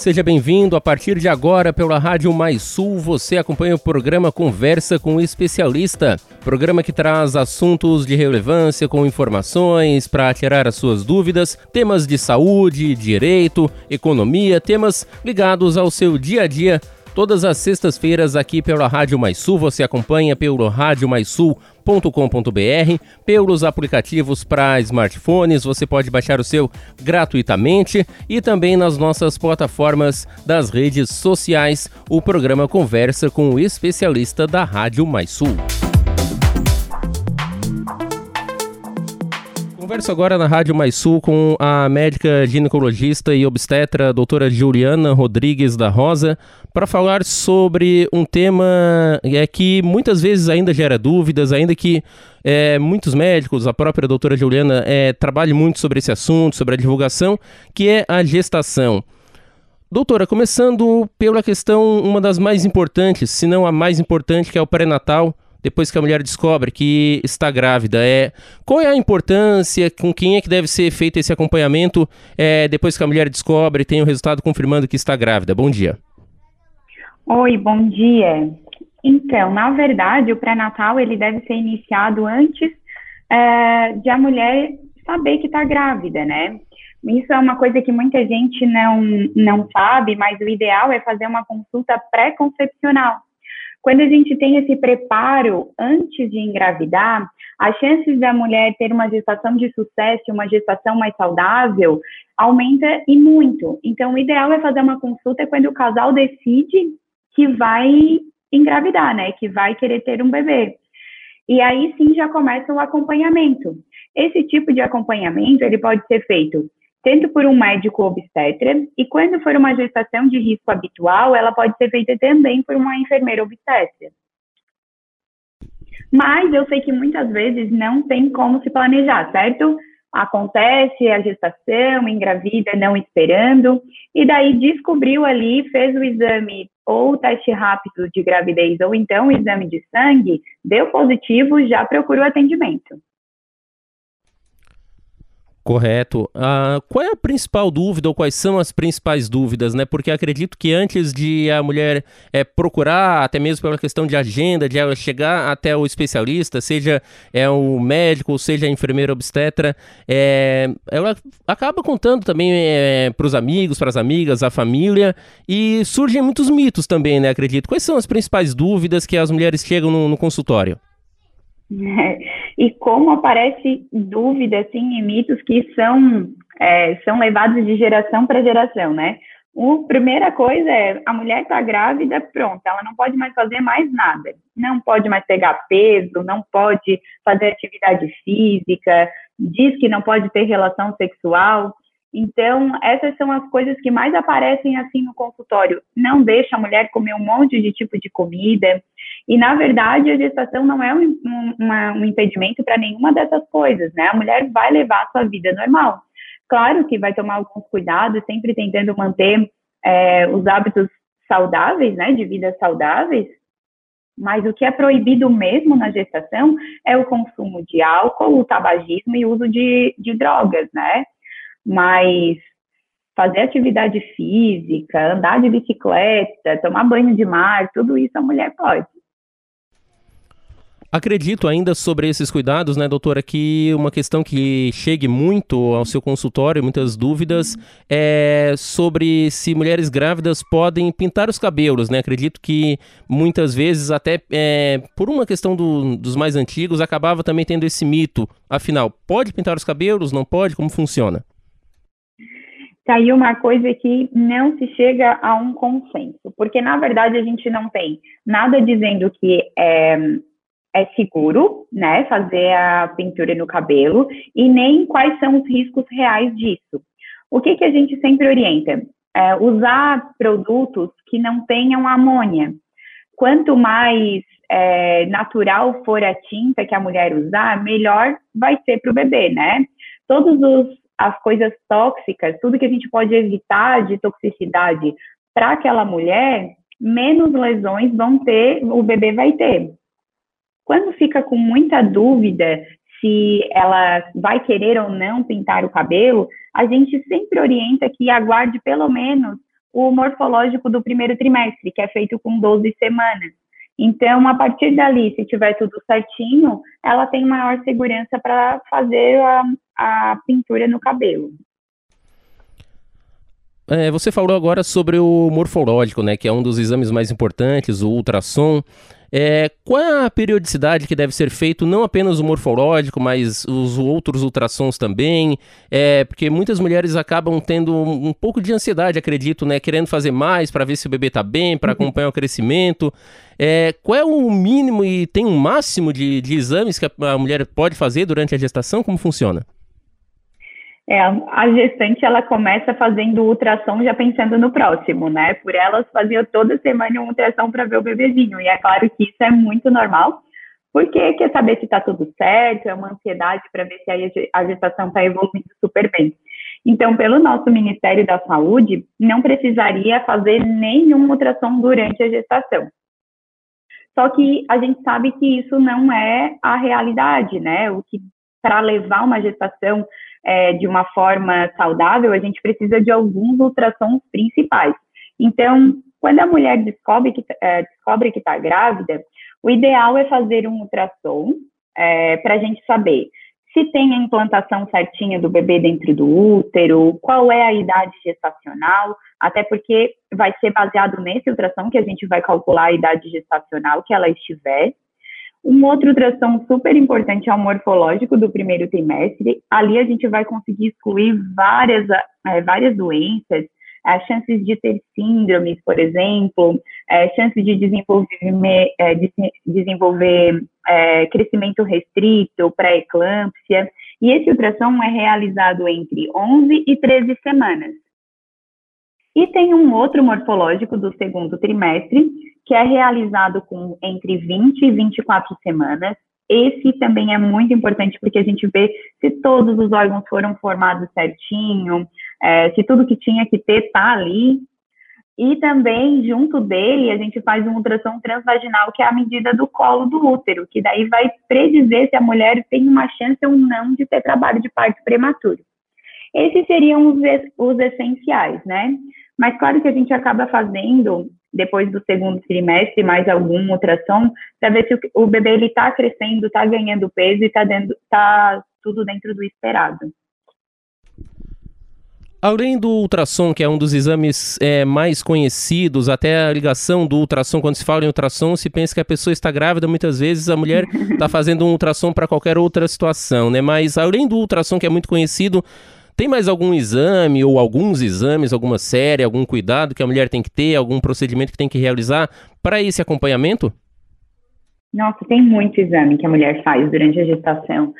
seja bem-vindo. A partir de agora, pela Rádio Mais Sul, você acompanha o programa Conversa com o Especialista. Programa que traz assuntos de relevância com informações para tirar as suas dúvidas, temas de saúde, direito, economia, temas ligados ao seu dia a dia. Todas as sextas-feiras aqui pela Rádio Mais Sul, você acompanha pelo Rádio Mais Sul com.br pelos aplicativos para smartphones, você pode baixar o seu gratuitamente e também nas nossas plataformas das redes sociais. O programa conversa com o especialista da Rádio Mais Sul. Converso agora na Rádio Mais Sul com a médica ginecologista e obstetra doutora Juliana Rodrigues da Rosa para falar sobre um tema é, que muitas vezes ainda gera dúvidas, ainda que é, muitos médicos, a própria doutora Juliana, é, trabalhe muito sobre esse assunto, sobre a divulgação, que é a gestação. Doutora, começando pela questão, uma das mais importantes, se não a mais importante, que é o pré-natal depois que a mulher descobre que está grávida? É, qual é a importância, com quem é que deve ser feito esse acompanhamento é, depois que a mulher descobre e tem o resultado confirmando que está grávida? Bom dia. Oi, bom dia. Então, na verdade, o pré-natal ele deve ser iniciado antes é, de a mulher saber que está grávida, né? Isso é uma coisa que muita gente não, não sabe, mas o ideal é fazer uma consulta pré-concepcional quando a gente tem esse preparo antes de engravidar, as chances da mulher ter uma gestação de sucesso, uma gestação mais saudável, aumenta e muito. Então, o ideal é fazer uma consulta quando o casal decide que vai engravidar, né? Que vai querer ter um bebê. E aí sim já começa o acompanhamento. Esse tipo de acompanhamento ele pode ser feito tanto por um médico obstetra, e quando for uma gestação de risco habitual, ela pode ser feita também por uma enfermeira obstetra. Mas eu sei que muitas vezes não tem como se planejar, certo? Acontece a gestação, engravida não esperando, e daí descobriu ali, fez o exame ou teste rápido de gravidez, ou então o exame de sangue, deu positivo, já procurou atendimento. Correto. Uh, qual é a principal dúvida ou quais são as principais dúvidas, né? Porque acredito que antes de a mulher é, procurar, até mesmo pela questão de agenda, de ela chegar até o especialista, seja é o médico, seja a enfermeira obstetra, é, ela acaba contando também é, para os amigos, para as amigas, a família, e surgem muitos mitos também, né? Acredito. Quais são as principais dúvidas que as mulheres chegam no, no consultório? e como aparece dúvida assim e mitos que são é, são levados de geração para geração, né? A primeira coisa é a mulher está grávida, pronto, ela não pode mais fazer mais nada, não pode mais pegar peso, não pode fazer atividade física, diz que não pode ter relação sexual. Então, essas são as coisas que mais aparecem assim no consultório. Não deixa a mulher comer um monte de tipo de comida. E, na verdade, a gestação não é um, um, um impedimento para nenhuma dessas coisas, né? A mulher vai levar a sua vida normal. Claro que vai tomar alguns cuidados, sempre tentando manter é, os hábitos saudáveis, né? De vida saudáveis. Mas o que é proibido mesmo na gestação é o consumo de álcool, o tabagismo e o uso de, de drogas, né? mas fazer atividade física, andar de bicicleta, tomar banho de mar, tudo isso a mulher pode. Acredito ainda sobre esses cuidados, né, doutora, que uma questão que chegue muito ao seu consultório, muitas dúvidas, é sobre se mulheres grávidas podem pintar os cabelos, né? Acredito que muitas vezes, até é, por uma questão do, dos mais antigos, acabava também tendo esse mito. Afinal, pode pintar os cabelos? Não pode? Como funciona? tá aí uma coisa que não se chega a um consenso, porque na verdade a gente não tem nada dizendo que é, é seguro, né, fazer a pintura no cabelo e nem quais são os riscos reais disso. O que que a gente sempre orienta? É usar produtos que não tenham amônia. Quanto mais é, natural for a tinta que a mulher usar, melhor vai ser para o bebê, né? Todos os as coisas tóxicas, tudo que a gente pode evitar de toxicidade para aquela mulher, menos lesões vão ter, o bebê vai ter. Quando fica com muita dúvida se ela vai querer ou não pintar o cabelo, a gente sempre orienta que aguarde pelo menos o morfológico do primeiro trimestre, que é feito com 12 semanas. Então, a partir dali, se tiver tudo certinho, ela tem maior segurança para fazer a, a pintura no cabelo. É, você falou agora sobre o morfológico, né, que é um dos exames mais importantes, o ultrassom. É, qual é a periodicidade que deve ser feito, não apenas o morfológico, mas os outros ultrassons também? É, porque muitas mulheres acabam tendo um, um pouco de ansiedade, acredito, né? Querendo fazer mais para ver se o bebê está bem, para uhum. acompanhar o crescimento. É, qual é o mínimo e tem um máximo de, de exames que a, a mulher pode fazer durante a gestação? Como funciona? É, a gestante ela começa fazendo ultrassom já pensando no próximo, né? Por elas faziam toda semana um ultrassom para ver o bebezinho. E é claro que isso é muito normal, porque quer saber se está tudo certo, é uma ansiedade para ver se a gestação está evoluindo super bem. Então, pelo nosso Ministério da Saúde, não precisaria fazer nenhum ultrassom durante a gestação. Só que a gente sabe que isso não é a realidade, né? O que para levar uma gestação é, de uma forma saudável, a gente precisa de alguns ultrassons principais. Então, quando a mulher descobre que é, descobre que está grávida, o ideal é fazer um ultrassom é, para a gente saber se tem a implantação certinha do bebê dentro do útero, qual é a idade gestacional, até porque vai ser baseado nesse ultrassom que a gente vai calcular a idade gestacional que ela estiver. Um outro ultrassom super importante é o morfológico do primeiro trimestre. Ali a gente vai conseguir excluir várias, é, várias doenças, as chances de ter síndromes, por exemplo, é, chances de desenvolver, é, de desenvolver é, crescimento restrito, pré-eclâmpsia. E esse ultrassom é realizado entre 11 e 13 semanas. E tem um outro morfológico do segundo trimestre, que é realizado com entre 20 e 24 semanas. Esse também é muito importante porque a gente vê se todos os órgãos foram formados certinho, é, se tudo que tinha que ter está ali. E também, junto dele, a gente faz um ultrassom transvaginal, que é a medida do colo do útero, que daí vai predizer se a mulher tem uma chance ou não de ter trabalho de parto prematuro. Esses seriam os, os essenciais, né? Mas claro que a gente acaba fazendo depois do segundo trimestre, mais algum ultrassom, para ver se o, o bebê está crescendo, está ganhando peso e está tá tudo dentro do esperado. Além do ultrassom, que é um dos exames é, mais conhecidos, até a ligação do ultrassom, quando se fala em ultrassom, se pensa que a pessoa está grávida, muitas vezes a mulher está fazendo um ultrassom para qualquer outra situação, né? Mas além do ultrassom, que é muito conhecido, tem mais algum exame ou alguns exames, alguma série, algum cuidado que a mulher tem que ter, algum procedimento que tem que realizar para esse acompanhamento? Nossa, tem muito exame que a mulher faz durante a gestação.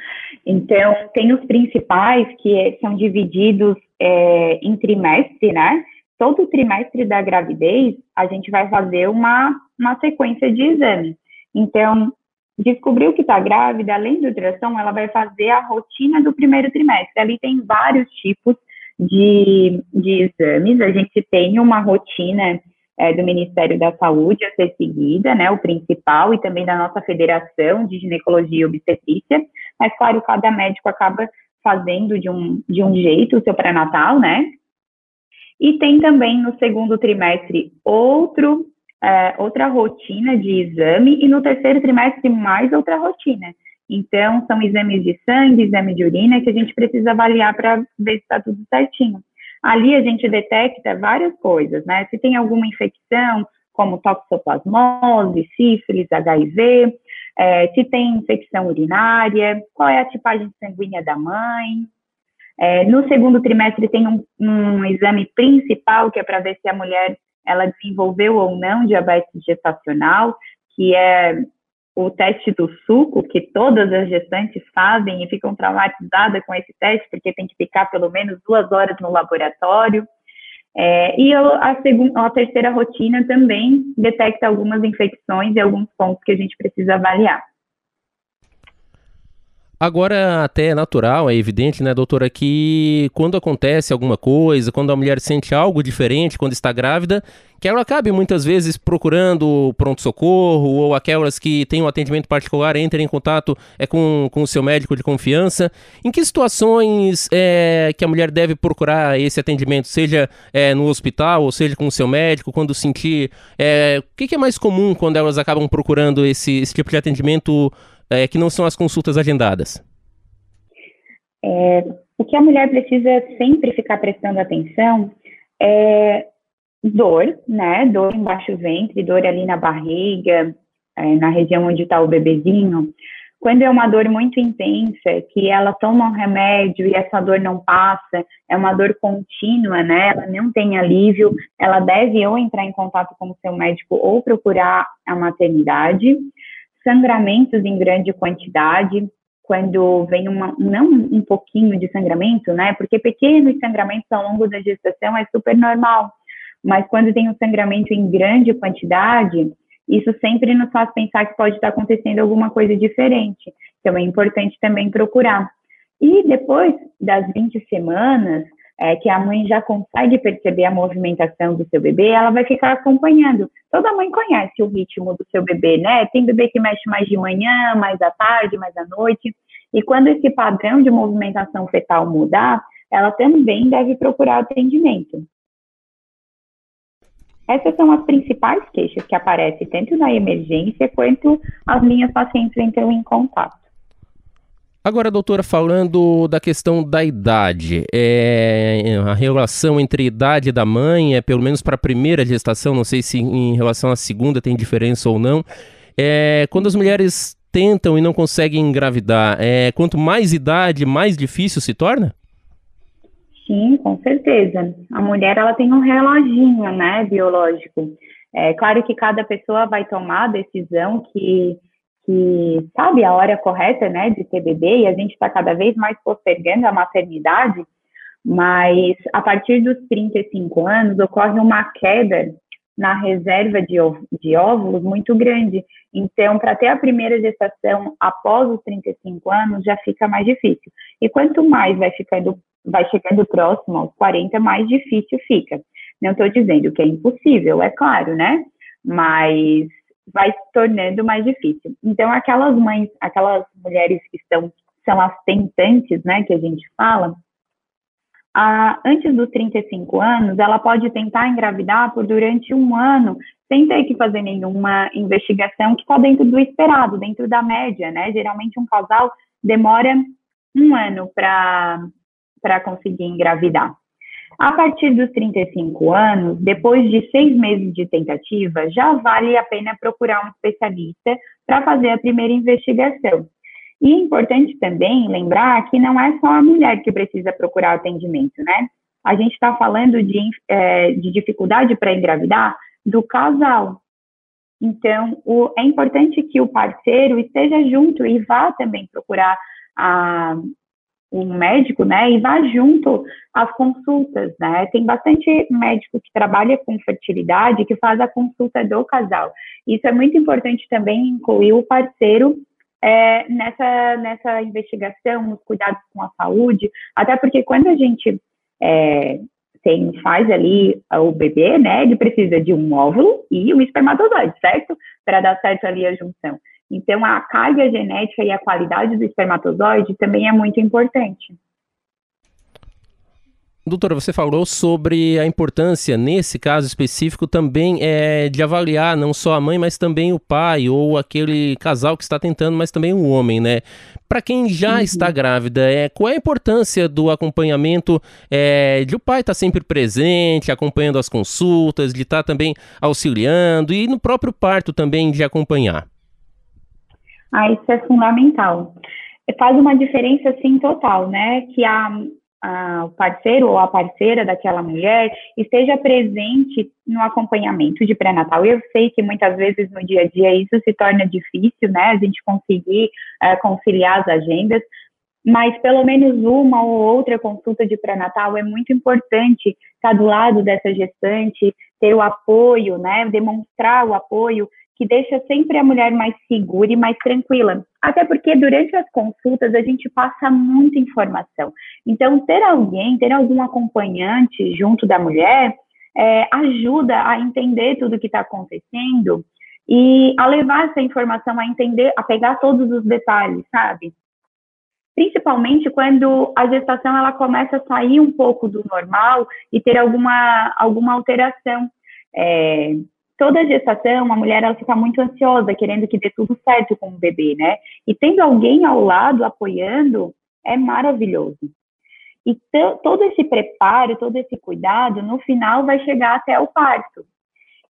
Então, tem os principais que são divididos é, em trimestre, né? Todo trimestre da gravidez, a gente vai fazer uma, uma sequência de exames. Então, descobriu que está grávida, além do ultrassom, ela vai fazer a rotina do primeiro trimestre. Ali tem vários tipos de, de exames. A gente tem uma rotina é, do Ministério da Saúde a ser seguida, né, o principal, e também da nossa Federação de Ginecologia e Obstetrícia. Mas, claro, cada médico acaba fazendo de um, de um jeito o seu pré-natal, né? E tem também no segundo trimestre outro é, outra rotina de exame e no terceiro trimestre mais outra rotina. Então, são exames de sangue, exame de urina que a gente precisa avaliar para ver se está tudo certinho. Ali a gente detecta várias coisas, né? Se tem alguma infecção, como toxoplasmose, sífilis, HIV, é, se tem infecção urinária, qual é a tipagem sanguínea da mãe. É, no segundo trimestre tem um, um exame principal, que é para ver se a mulher ela desenvolveu ou não diabetes gestacional, que é o teste do suco, que todas as gestantes fazem e ficam traumatizadas com esse teste, porque tem que ficar pelo menos duas horas no laboratório. É, e a, segunda, a terceira rotina também detecta algumas infecções e alguns pontos que a gente precisa avaliar. Agora, até é natural, é evidente, né, doutora, que quando acontece alguma coisa, quando a mulher sente algo diferente, quando está grávida, que ela acabe muitas vezes procurando pronto-socorro ou aquelas que têm um atendimento particular entrem em contato é, com, com o seu médico de confiança. Em que situações é, que a mulher deve procurar esse atendimento, seja é, no hospital ou seja com o seu médico, quando sentir. É, o que, que, é mais comum quando elas acabam procurando esse, esse tipo de atendimento é, que não são as consultas agendadas? É, o que a mulher precisa sempre ficar prestando atenção é dor, né? Dor embaixo do ventre, dor ali na barriga, é, na região onde está o bebezinho. Quando é uma dor muito intensa, que ela toma um remédio e essa dor não passa, é uma dor contínua, né? Ela não tem alívio, ela deve ou entrar em contato com o seu médico ou procurar a maternidade sangramentos em grande quantidade, quando vem uma, não um pouquinho de sangramento, né? Porque pequenos sangramentos ao longo da gestação é super normal, mas quando tem um sangramento em grande quantidade, isso sempre nos faz pensar que pode estar acontecendo alguma coisa diferente. Então é importante também procurar. E depois das 20 semanas, é, que a mãe já consegue perceber a movimentação do seu bebê, ela vai ficar acompanhando. Toda mãe conhece o ritmo do seu bebê, né? Tem bebê que mexe mais de manhã, mais à tarde, mais à noite. E quando esse padrão de movimentação fetal mudar, ela também deve procurar atendimento. Essas são as principais queixas que aparecem tanto na emergência quanto as minhas pacientes entram em contato. Agora, doutora, falando da questão da idade, é, a relação entre a idade da mãe, é pelo menos para a primeira gestação, não sei se em relação à segunda tem diferença ou não. É, quando as mulheres tentam e não conseguem engravidar, é, quanto mais idade, mais difícil se torna? Sim, com certeza. A mulher ela tem um reloginho, né, biológico. É claro que cada pessoa vai tomar a decisão que que sabe a hora correta, né, de ter bebê, e a gente está cada vez mais postergando a maternidade, mas a partir dos 35 anos ocorre uma queda na reserva de, de óvulos muito grande. Então, para ter a primeira gestação após os 35 anos, já fica mais difícil. E quanto mais vai ficando, vai chegando próximo aos 40, mais difícil fica. Não estou dizendo que é impossível, é claro, né? Mas vai se tornando mais difícil. Então, aquelas mães, aquelas mulheres que estão, são as tentantes, né, que a gente fala, a, antes dos 35 anos, ela pode tentar engravidar por durante um ano, sem ter que fazer nenhuma investigação que está dentro do esperado, dentro da média, né? Geralmente um casal demora um ano para conseguir engravidar. A partir dos 35 anos, depois de seis meses de tentativa, já vale a pena procurar um especialista para fazer a primeira investigação. E é importante também lembrar que não é só a mulher que precisa procurar atendimento, né? A gente está falando de, é, de dificuldade para engravidar do casal. Então, o, é importante que o parceiro esteja junto e vá também procurar a, um médico, né, e vá junto às consultas, né? Tem bastante médico que trabalha com fertilidade que faz a consulta do casal. Isso é muito importante também incluir o parceiro é, nessa nessa investigação, nos cuidados com a saúde, até porque quando a gente é, tem, faz ali o bebê, né, ele precisa de um óvulo e um espermatozoide, certo? Para dar certo ali a junção. Então, a carga genética e a qualidade do espermatozoide também é muito importante. Doutora, você falou sobre a importância, nesse caso específico, também é, de avaliar não só a mãe, mas também o pai, ou aquele casal que está tentando, mas também o homem, né? Para quem já uhum. está grávida, é, qual é a importância do acompanhamento é, de o pai estar tá sempre presente, acompanhando as consultas, de estar tá também auxiliando, e no próprio parto também de acompanhar? Ah, isso é fundamental. Faz uma diferença, assim, total, né? Que a, a, o parceiro ou a parceira daquela mulher esteja presente no acompanhamento de pré-natal. Eu sei que muitas vezes no dia a dia isso se torna difícil, né? A gente conseguir uh, conciliar as agendas, mas pelo menos uma ou outra consulta de pré-natal é muito importante estar do lado dessa gestante, ter o apoio, né? Demonstrar o apoio que deixa sempre a mulher mais segura e mais tranquila. Até porque durante as consultas a gente passa muita informação. Então, ter alguém, ter algum acompanhante junto da mulher, é, ajuda a entender tudo o que está acontecendo e a levar essa informação a entender, a pegar todos os detalhes, sabe? Principalmente quando a gestação ela começa a sair um pouco do normal e ter alguma, alguma alteração. É, toda gestação, a mulher ela fica muito ansiosa, querendo que dê tudo certo com o bebê, né? E tendo alguém ao lado apoiando é maravilhoso. E todo esse preparo, todo esse cuidado, no final vai chegar até o parto.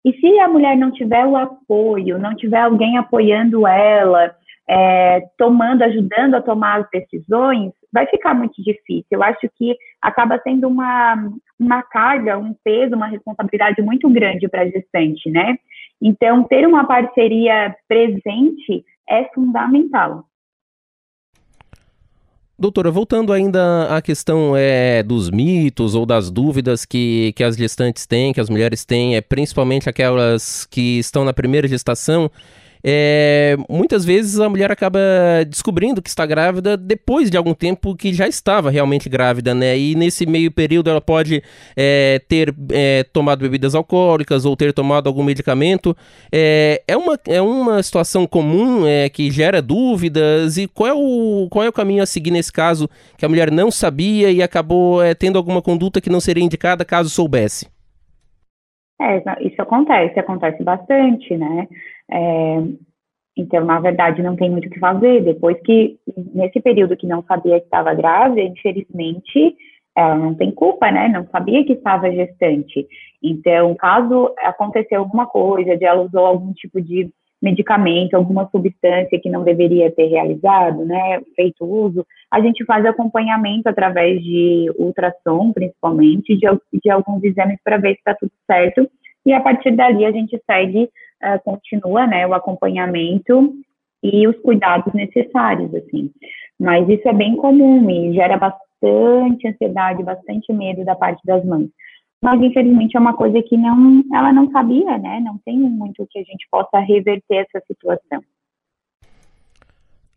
E se a mulher não tiver o apoio, não tiver alguém apoiando ela, é, tomando, ajudando a tomar as decisões, vai ficar muito difícil. Eu acho que acaba sendo uma, uma carga, um peso, uma responsabilidade muito grande para a gestante, né? Então, ter uma parceria presente é fundamental. Doutora, voltando ainda à questão é, dos mitos ou das dúvidas que, que as gestantes têm, que as mulheres têm, é, principalmente aquelas que estão na primeira gestação, é, muitas vezes a mulher acaba descobrindo que está grávida depois de algum tempo que já estava realmente grávida, né? E nesse meio período ela pode é, ter é, tomado bebidas alcoólicas ou ter tomado algum medicamento. É, é, uma, é uma situação comum é, que gera dúvidas. E qual é, o, qual é o caminho a seguir nesse caso que a mulher não sabia e acabou é, tendo alguma conduta que não seria indicada caso soubesse? É, isso acontece, acontece bastante, né? É, então, na verdade, não tem muito o que fazer. Depois que, nesse período que não sabia que estava grávida, infelizmente, ela não tem culpa, né? Não sabia que estava gestante. Então, caso aconteceu alguma coisa, de ela usou algum tipo de medicamento, alguma substância que não deveria ter realizado, né, feito uso, a gente faz acompanhamento através de ultrassom, principalmente, de, de alguns exames para ver se está tudo certo, e a partir dali a gente segue uh, continua, né, o acompanhamento e os cuidados necessários, assim. Mas isso é bem comum e gera bastante ansiedade, bastante medo da parte das mães. Mas, infelizmente, é uma coisa que não, ela não sabia, né? Não tem muito que a gente possa reverter essa situação.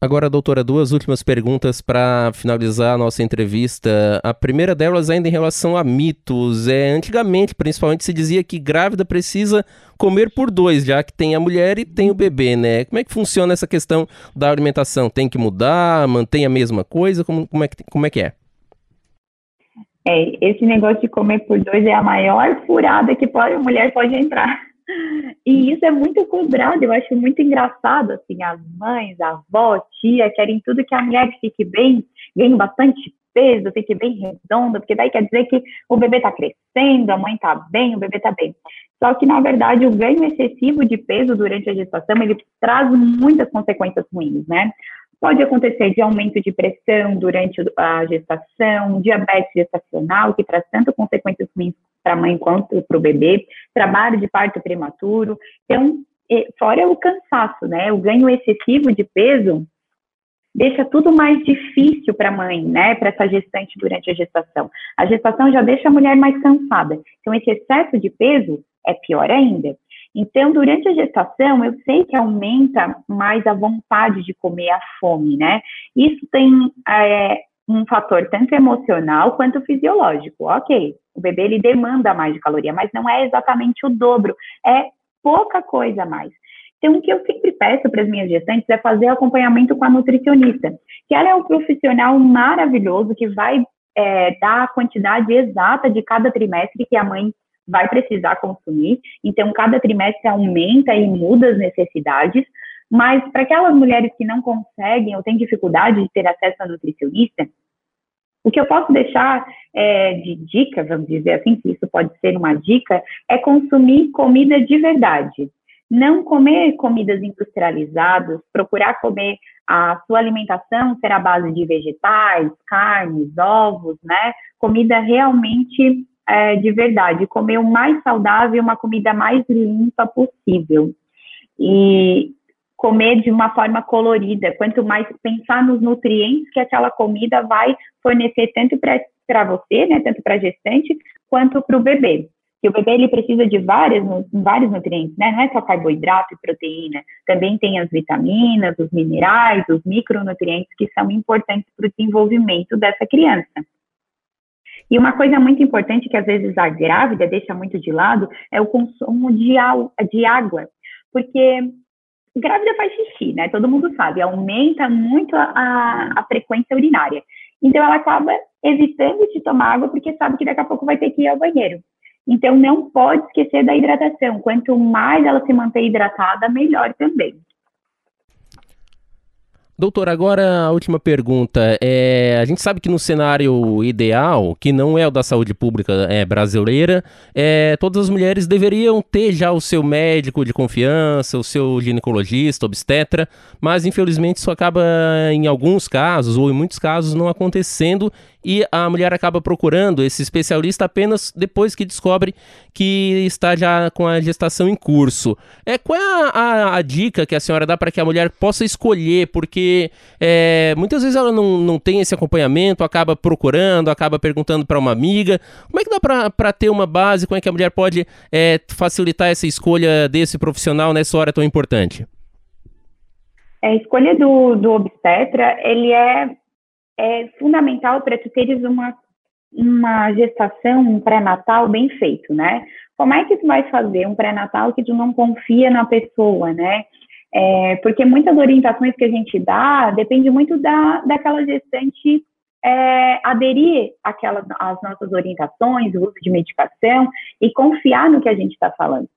Agora, doutora, duas últimas perguntas para finalizar a nossa entrevista. A primeira delas ainda em relação a mitos. É, antigamente, principalmente, se dizia que grávida precisa comer por dois, já que tem a mulher e tem o bebê, né? Como é que funciona essa questão da alimentação? Tem que mudar? Mantém a mesma coisa? Como, como, é, que, como é que é? É, esse negócio de comer por dois é a maior furada que pode, a mulher pode entrar. E isso é muito cobrado, eu acho muito engraçado, assim, as mães, a avó, a tia, querem tudo que a mulher fique bem, ganhe bastante peso, fique bem redonda, porque daí quer dizer que o bebê está crescendo, a mãe está bem, o bebê está bem. Só que, na verdade, o ganho excessivo de peso durante a gestação, ele traz muitas consequências ruins, né? Pode acontecer de aumento de pressão durante a gestação, diabetes gestacional, que traz tanto consequências ruins para a mãe quanto para o bebê, trabalho de parto prematuro. Então, fora o cansaço, né? O ganho excessivo de peso deixa tudo mais difícil para a mãe, né? Para essa gestante durante a gestação. A gestação já deixa a mulher mais cansada. Então, esse excesso de peso é pior ainda. Então, durante a gestação, eu sei que aumenta mais a vontade de comer, a fome, né? Isso tem é, um fator tanto emocional quanto fisiológico. Ok, o bebê ele demanda mais de caloria, mas não é exatamente o dobro, é pouca coisa a mais. Então, o que eu sempre peço para as minhas gestantes é fazer acompanhamento com a nutricionista, que ela é um profissional maravilhoso que vai é, dar a quantidade exata de cada trimestre que a mãe vai precisar consumir. Então, cada trimestre aumenta e muda as necessidades. Mas para aquelas mulheres que não conseguem ou têm dificuldade de ter acesso a nutricionista, o que eu posso deixar é, de dica, vamos dizer assim, se isso pode ser uma dica, é consumir comida de verdade. Não comer comidas industrializadas, procurar comer a sua alimentação ser à base de vegetais, carnes, ovos, né? Comida realmente é, de verdade, comer o mais saudável, uma comida mais limpa possível. E comer de uma forma colorida, quanto mais pensar nos nutrientes que aquela comida vai fornecer tanto para você, né, tanto para a gestante, quanto para o bebê. que o bebê ele precisa de várias, vários nutrientes, né? Não é só carboidrato e proteína, também tem as vitaminas, os minerais, os micronutrientes que são importantes para o desenvolvimento dessa criança. E uma coisa muito importante que às vezes a grávida deixa muito de lado é o consumo de, de água, porque grávida faz xixi, né? Todo mundo sabe, aumenta muito a, a frequência urinária. Então ela acaba evitando de tomar água porque sabe que daqui a pouco vai ter que ir ao banheiro. Então, não pode esquecer da hidratação. Quanto mais ela se manter hidratada, melhor também. Doutor, agora a última pergunta. É, a gente sabe que no cenário ideal, que não é o da saúde pública é, brasileira, é, todas as mulheres deveriam ter já o seu médico de confiança, o seu ginecologista, obstetra, mas infelizmente isso acaba em alguns casos, ou em muitos casos, não acontecendo e a mulher acaba procurando esse especialista apenas depois que descobre que está já com a gestação em curso. É, qual é a, a, a dica que a senhora dá para que a mulher possa escolher? Porque é, muitas vezes ela não, não tem esse acompanhamento, acaba procurando, acaba perguntando para uma amiga. Como é que dá para ter uma base? Como é que a mulher pode é, facilitar essa escolha desse profissional nessa hora tão importante? É, a escolha do, do obstetra, ele é é fundamental para tu teres uma, uma gestação, um pré-natal bem feito, né? Como é que tu vai fazer um pré-natal que tu não confia na pessoa, né? É, porque muitas orientações que a gente dá depende muito da, daquela gestante é, aderir àquelas, às nossas orientações, o uso de medicação e confiar no que a gente está falando.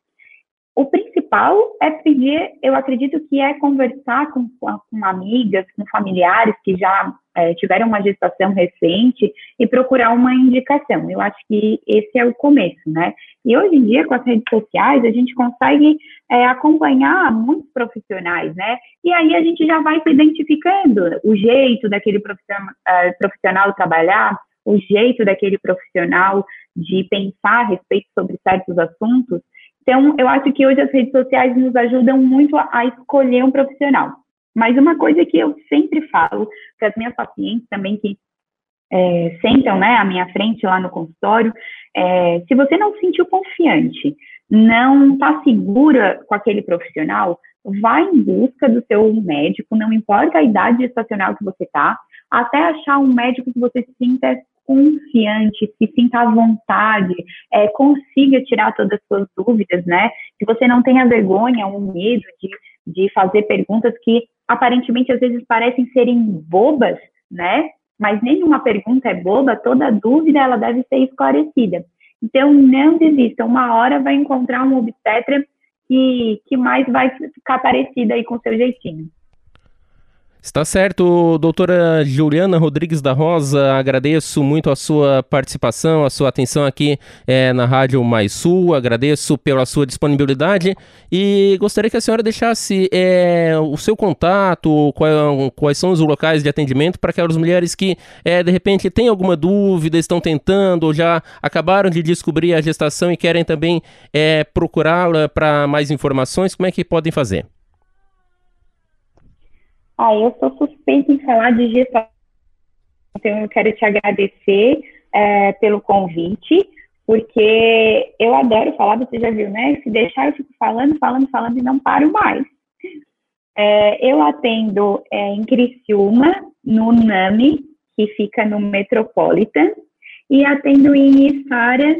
O principal é pedir, eu acredito que é conversar com, com amigas, com familiares que já é, tiveram uma gestação recente e procurar uma indicação. Eu acho que esse é o começo, né? E hoje em dia, com as redes sociais, a gente consegue é, acompanhar muitos profissionais, né? E aí a gente já vai se identificando o jeito daquele profissional, uh, profissional trabalhar, o jeito daquele profissional de pensar a respeito sobre certos assuntos. Então, eu acho que hoje as redes sociais nos ajudam muito a, a escolher um profissional. Mas uma coisa que eu sempre falo para as minhas pacientes também que é, sentam né, à minha frente lá no consultório, é, se você não se sentiu confiante, não está segura com aquele profissional, vá em busca do seu médico, não importa a idade estacional que você está, até achar um médico que você se sinta confiante, se sinta à vontade, é, consiga tirar todas as suas dúvidas, né? Que você não tenha vergonha ou medo de, de fazer perguntas que aparentemente às vezes parecem serem bobas, né? Mas nenhuma pergunta é boba, toda dúvida ela deve ser esclarecida. Então não desista, uma hora vai encontrar um obstetra que, que mais vai ficar parecida aí com o seu jeitinho. Está certo, doutora Juliana Rodrigues da Rosa, agradeço muito a sua participação, a sua atenção aqui é, na Rádio Mais Sul, agradeço pela sua disponibilidade e gostaria que a senhora deixasse é, o seu contato, qual, quais são os locais de atendimento para aquelas mulheres que é, de repente têm alguma dúvida, estão tentando ou já acabaram de descobrir a gestação e querem também procurá-la para mais informações, como é que podem fazer? Ah, eu sou suspeita em falar de gestão, então eu quero te agradecer é, pelo convite, porque eu adoro falar, você já viu, né? Se deixar, eu fico falando, falando, falando e não paro mais. É, eu atendo é, em Criciúma, no NAMI, que fica no Metropolitan, e atendo em Sara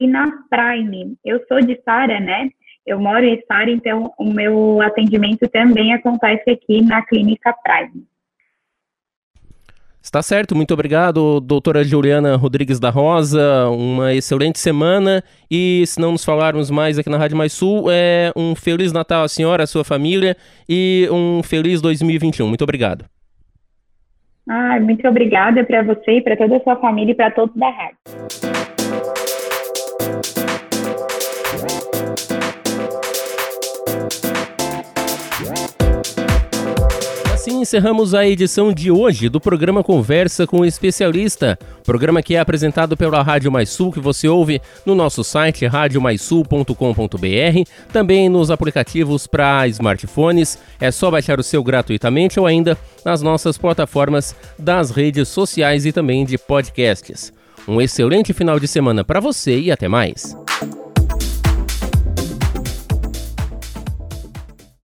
e na Prime. Eu sou de Sara, né? Eu moro em Sara, então o meu atendimento também acontece aqui na Clínica Prime. Está certo, muito obrigado, doutora Juliana Rodrigues da Rosa. Uma excelente semana e, se não nos falarmos mais aqui na Rádio Mais Sul, é um Feliz Natal à senhora, à sua família e um feliz 2021. Muito obrigado. Ah, muito obrigada para você e para toda a sua família e para todos da rádio. Assim encerramos a edição de hoje do programa Conversa com o Especialista, programa que é apresentado pela Rádio Mais Sul, que você ouve no nosso site radiomaisul.com.br, também nos aplicativos para smartphones, é só baixar o seu gratuitamente ou ainda nas nossas plataformas das redes sociais e também de podcasts. Um excelente final de semana para você e até mais.